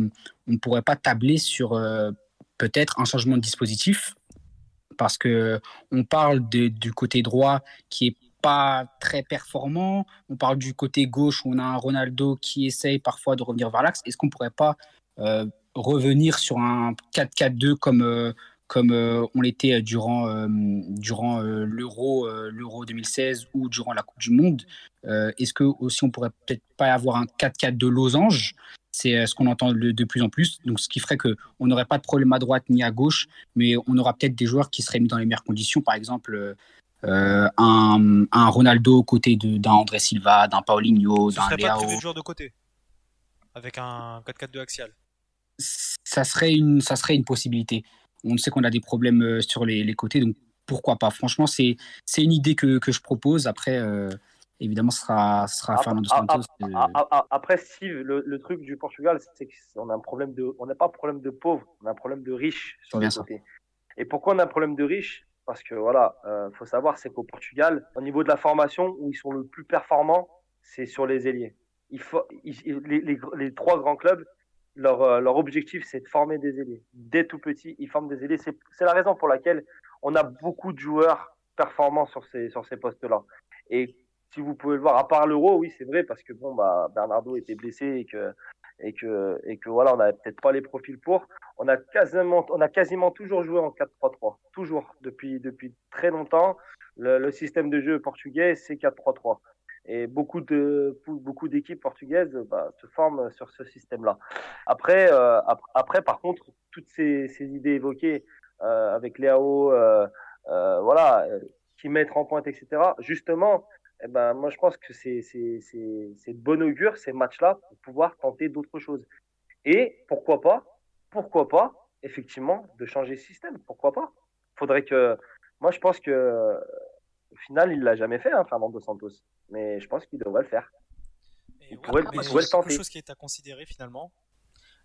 on ne pourrait pas tabler sur peut-être un changement de dispositif? Parce que on parle du côté droit qui est pas très performant. On parle du côté gauche où on a un Ronaldo qui essaye parfois de revenir vers l'axe. Est-ce qu'on pourrait pas euh, revenir sur un 4-4-2 comme, euh, comme on l'était durant, durant l'Euro, l'Euro 2016 ou durant la Coupe du Monde. Est-ce que aussi on pourrait peut-être pas avoir un 4-4 de losange? C'est ce qu'on entend de, plus en plus. Donc, ce qui ferait qu'on n'aurait pas de problème à droite ni à gauche, mais on aura peut-être des joueurs qui seraient mis dans les meilleures conditions. Par exemple, un, un, Ronaldo aux côtés d'un André Silva, d'un Paulinho, d'un Léao. pas prévu de joueur de côté avec un 4-4-2 axial ça serait, une, ça serait une possibilité. On sait qu'on a des problèmes euh, sur les, les, côtés, donc pourquoi pas. Franchement, c'est une idée que, que, je propose. Après, euh, évidemment, ce sera, ce sera Fernando Santos. Après, Steve, le, le, truc du Portugal, c'est qu'on a un problème de, on n'a pas un problème de pauvres, on a un problème de riches sur les côtés. Et pourquoi on a un problème de riches? Parce que voilà, euh, faut savoir, c'est qu'au Portugal, au niveau de la formation, où ils sont le plus performants, c'est sur les ailiers. Il faut, les, les, les, trois grands clubs, leur, euh, leur objectif, c'est de former des ailiers. Dès tout petit, ils forment des ailiers. C'est la raison pour laquelle on a beaucoup de joueurs performants sur ces, sur ces postes-là. Et si vous pouvez le voir, à part l'euro, oui, c'est vrai, parce que bon, bah, Bernardo était blessé et que, et que, et que voilà, on n'avait peut-être pas les profils pour. On a quasiment, on a quasiment toujours joué en 4-3-3. Toujours. Depuis, depuis très longtemps. Le, le système de jeu portugais, c'est 4-3-3. Et beaucoup de beaucoup d'équipes portugaises bah, se forment sur ce système-là. Après, euh, après, par contre, toutes ces, ces idées évoquées euh, avec Léao, euh, euh voilà, euh, qui mettent en pointe, etc. Justement, eh ben, moi je pense que c'est c'est c'est de bon augure ces matchs-là pour pouvoir tenter d'autres choses. Et pourquoi pas, pourquoi pas, effectivement, de changer de système. Pourquoi pas Faudrait que, moi je pense que au final, il l'a jamais fait, hein, Fernando Santos. Mais je pense qu'il devrait le faire. il pourrait, il pourrait le tenter. Quelque chose qui est à considérer finalement,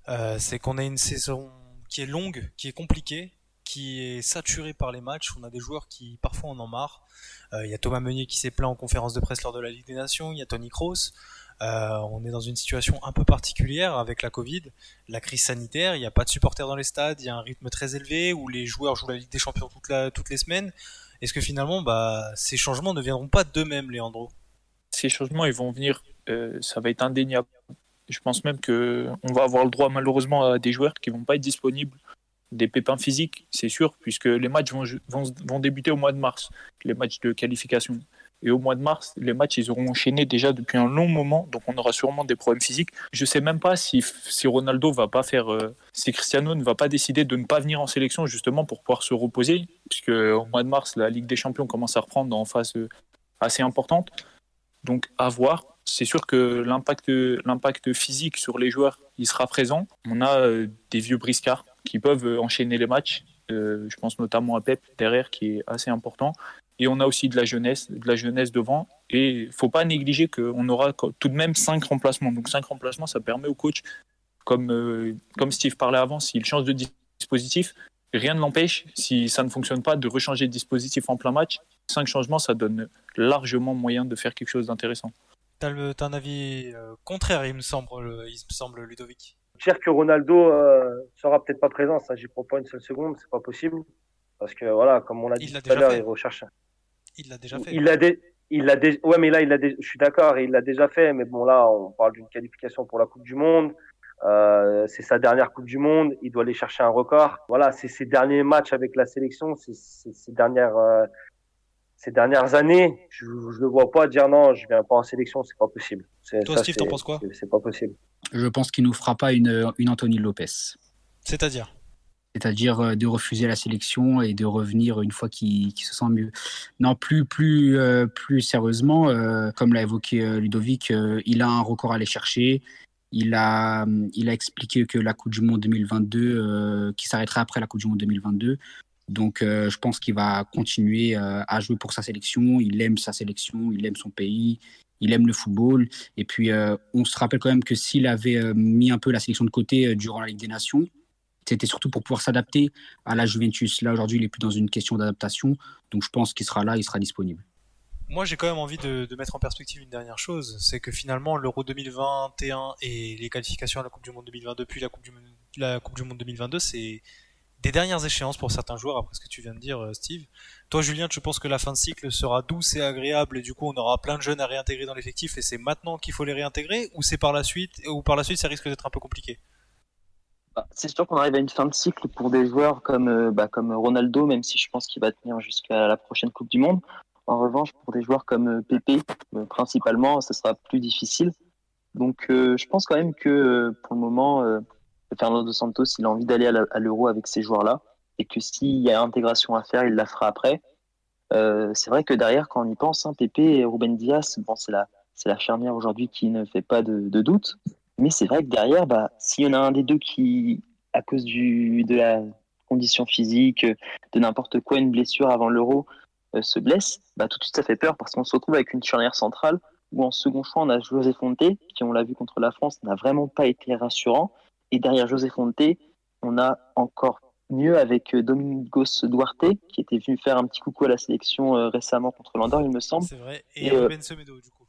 euh, c'est qu'on a une saison qui est longue, qui est compliquée, qui est saturée par les matchs. On a des joueurs qui parfois en ont marre. Euh, il y a Thomas Meunier qui s'est plaint en conférence de presse lors de la Ligue des Nations. Il y a Tony Kroos. Euh, on est dans une situation un peu particulière avec la Covid, la crise sanitaire. Il n'y a pas de supporters dans les stades. Il y a un rythme très élevé où les joueurs jouent la Ligue des Champions toute la, toutes les semaines. Est-ce que finalement, bah, ces changements ne viendront pas d'eux-mêmes, Leandro? Ces changements, ils vont venir, euh, ça va être indéniable. Je pense même qu'on va avoir le droit malheureusement à des joueurs qui vont pas être disponibles, des pépins physiques, c'est sûr, puisque les matchs vont débuter au mois de mars, les matchs de qualification. Et au mois de mars, les matchs, ils auront enchaîné déjà depuis un long moment, donc on aura sûrement des problèmes physiques. Je sais même pas si, si Ronaldo va pas faire, euh, si Cristiano ne va pas décider de ne pas venir en sélection justement pour pouvoir se reposer, puisque au mois de mars, la Ligue des Champions commence à reprendre en phase euh, assez importante. Donc à voir. C'est sûr que l'impact, l'impact physique sur les joueurs, il sera présent. On a euh, des vieux briscards qui peuvent enchaîner les matchs. je pense notamment à Pep derrière, qui est assez important. Et on a aussi de la jeunesse, de la jeunesse devant. Et il faut pas négliger qu'on aura tout de même cinq remplacements. Donc cinq remplacements, ça permet au coach, comme, euh, comme Steve parlait avant, s'il change de dispositif, rien ne l'empêche, si ça ne fonctionne pas, de rechanger de dispositif en plein match. Cinq changements, ça donne largement moyen de faire quelque chose d'intéressant. Tu as, un avis euh, contraire, il me semble, il me semble Ludovic. Dire que Ronaldo euh, sera peut-être pas présent, ça j'y crois pas une seule seconde, c'est pas possible. Parce que voilà, comme on l'a dit tout à l'heure, il recherche il l'a déjà fait. Il l'a il l'a ouais mais là il je suis d'accord il l'a déjà fait mais bon là on parle d'une qualification pour la Coupe du monde. Euh, c'est sa dernière Coupe du monde il doit aller chercher un record. Voilà c'est ses derniers matchs avec la sélection c'est ses dernières euh, ces dernières années. Je, je le vois pas dire non je viens pas en sélection c'est pas possible. Toi Steve t'en penses quoi? c'est pas possible. Je pense qu'il nous fera pas une une Anthony Lopez. C'est-à-dire? C'est-à-dire euh, de refuser la sélection et de revenir une fois qu'il se sent mieux. Non, plus plus euh, plus sérieusement, euh, comme l'a évoqué Ludovic, il a un record à aller chercher. Il a il a expliqué que la Coupe du Monde 2022, qui s'arrêterait après la Coupe du Monde 2022. Donc, je pense qu'il va continuer à jouer pour sa sélection. Il aime sa sélection, il aime son pays, il aime le football. Et puis, on se rappelle quand même que s'il avait mis un peu la sélection de côté durant la Ligue des Nations, c'était surtout pour pouvoir s'adapter à la Juventus. Là, aujourd'hui, il est plus dans une question d'adaptation. Donc, je pense qu'il sera là, il sera disponible. Moi, j'ai quand même envie de, mettre en perspective une dernière chose. C'est que finalement, l'Euro 2021 et les qualifications à la Coupe du Monde 2022, puis la Coupe du, la coupe du Monde 2022, c'est des dernières échéances pour certains joueurs, après ce que tu viens de dire, euh, Steve. Toi, Julien, tu penses que la fin de cycle sera douce et agréable, et du coup, on aura plein de jeunes à réintégrer dans l'effectif, et c'est maintenant qu'il faut les réintégrer, ou c'est par la suite, ou par la suite, ça risque d'être un peu compliqué? C'est sûr qu'on arrive à une fin de cycle pour des joueurs comme, euh, bah, comme Ronaldo, même si je pense qu'il va tenir jusqu'à la prochaine Coupe du Monde. En revanche, pour des joueurs comme euh, euh, principalement, ce sera plus difficile. Donc, je pense quand même que pour le moment, Fernando Santos, il a envie d'aller à l'Euro avec ces joueurs-là, et que s'il y a intégration à faire, il la fera après. c'est vrai que derrière, quand on y pense, hein, Pepe et Ruben Diaz, bon, c'est la, la charnière aujourd'hui qui ne fait pas de doute. Mais c'est vrai que derrière, bah, s'il y en a un des deux qui, à cause du, de la condition physique, de n'importe quoi, une blessure avant l'euro, euh, se blesse, bah, tout de suite ça fait peur parce qu'on se retrouve avec une charnière centrale où en second choix on a José Fonte, qui on l'a vu contre la France n'a vraiment pas été rassurant. Et derrière José Fonte, on a encore mieux avec euh, Domingos Duarte, qui était venu faire un petit coucou à la sélection euh, récemment contre l'Andorre, il me semble. C'est vrai. Et, et Ruben Semedo, du coup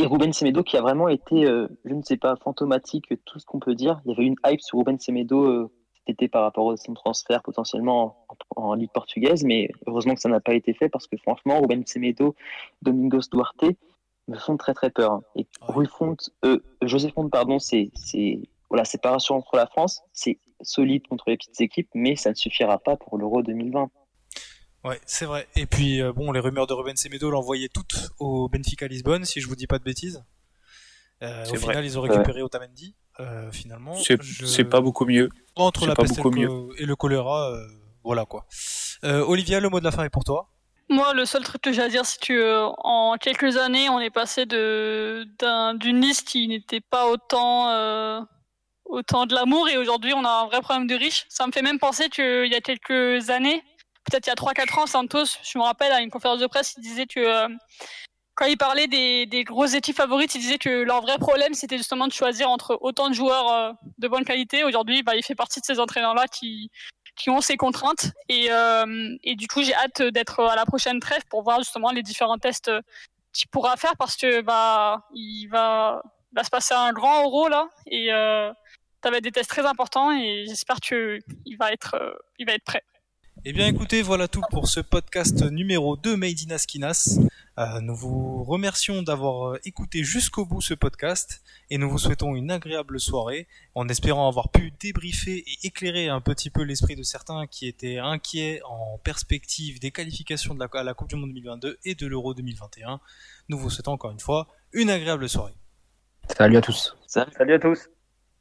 et Ruben Semedo qui a vraiment été, euh, je ne sais pas, fantomatique, tout ce qu'on peut dire. Il y avait une hype sur Ruben Semedo euh, cet été par rapport à son transfert potentiellement en, Ligue portugaise, mais heureusement que ça n'a pas été fait parce que franchement, Ruben Semedo, Domingos Duarte me font très très peur. Hein. Et Rui Font, euh, José Font, pardon, c'est voilà, c'est pas rassurant contre la France, c'est solide contre les petites équipes, mais ça ne suffira pas pour l'Euro 2020. Ouais, c'est vrai. Et puis, euh, bon, les rumeurs de Ruben Semedo l'envoyaient toutes au Benfica Lisbonne, si je vous dis pas de bêtises. Euh, au final, ils ont récupéré Otamendi, euh, finalement. C'est pas beaucoup mieux. Entre la peste et le choléra, euh, voilà quoi. Euh, Olivia, le mot de la fin est pour toi. Moi, le seul truc que j'ai à dire, c'est que en quelques années, on est passé de d'une liste qui n'était pas autant autant de l'amour et aujourd'hui, on a un vrai problème de riches. Ça me fait même penser qu'il y a quelques années, peut-être il y a 3-4 ans, Santos, je me rappelle, à une conférence de presse, il disait que euh, quand il parlait des, des, grosses équipes favorites, il disait que leur vrai problème, c'était justement de choisir entre autant de joueurs euh, de bonne qualité. Aujourd'hui, bah, il fait partie de ces entraîneurs-là qui, qui ont ces contraintes. Et, euh, et du coup, j'ai hâte d'être à la prochaine trêve pour voir justement les différents tests qu'il pourra faire parce que bah, il va, va se passer un grand euro là. Et ça va être des tests très importants et j'espère qu'il va, être, va être prêt. Eh bien écoutez, voilà tout pour ce podcast numéro 2 Made in Askinas. Euh, nous vous remercions d'avoir euh, écouté jusqu'au bout ce podcast et nous vous souhaitons une agréable soirée en espérant avoir pu débriefer et éclairer un petit peu l'esprit de certains qui étaient inquiets en perspective des qualifications de la, à la Coupe du Monde 2022 et de l'Euro 2021. Nous vous souhaitons encore une fois une agréable soirée. Salut à tous. Salut à tous.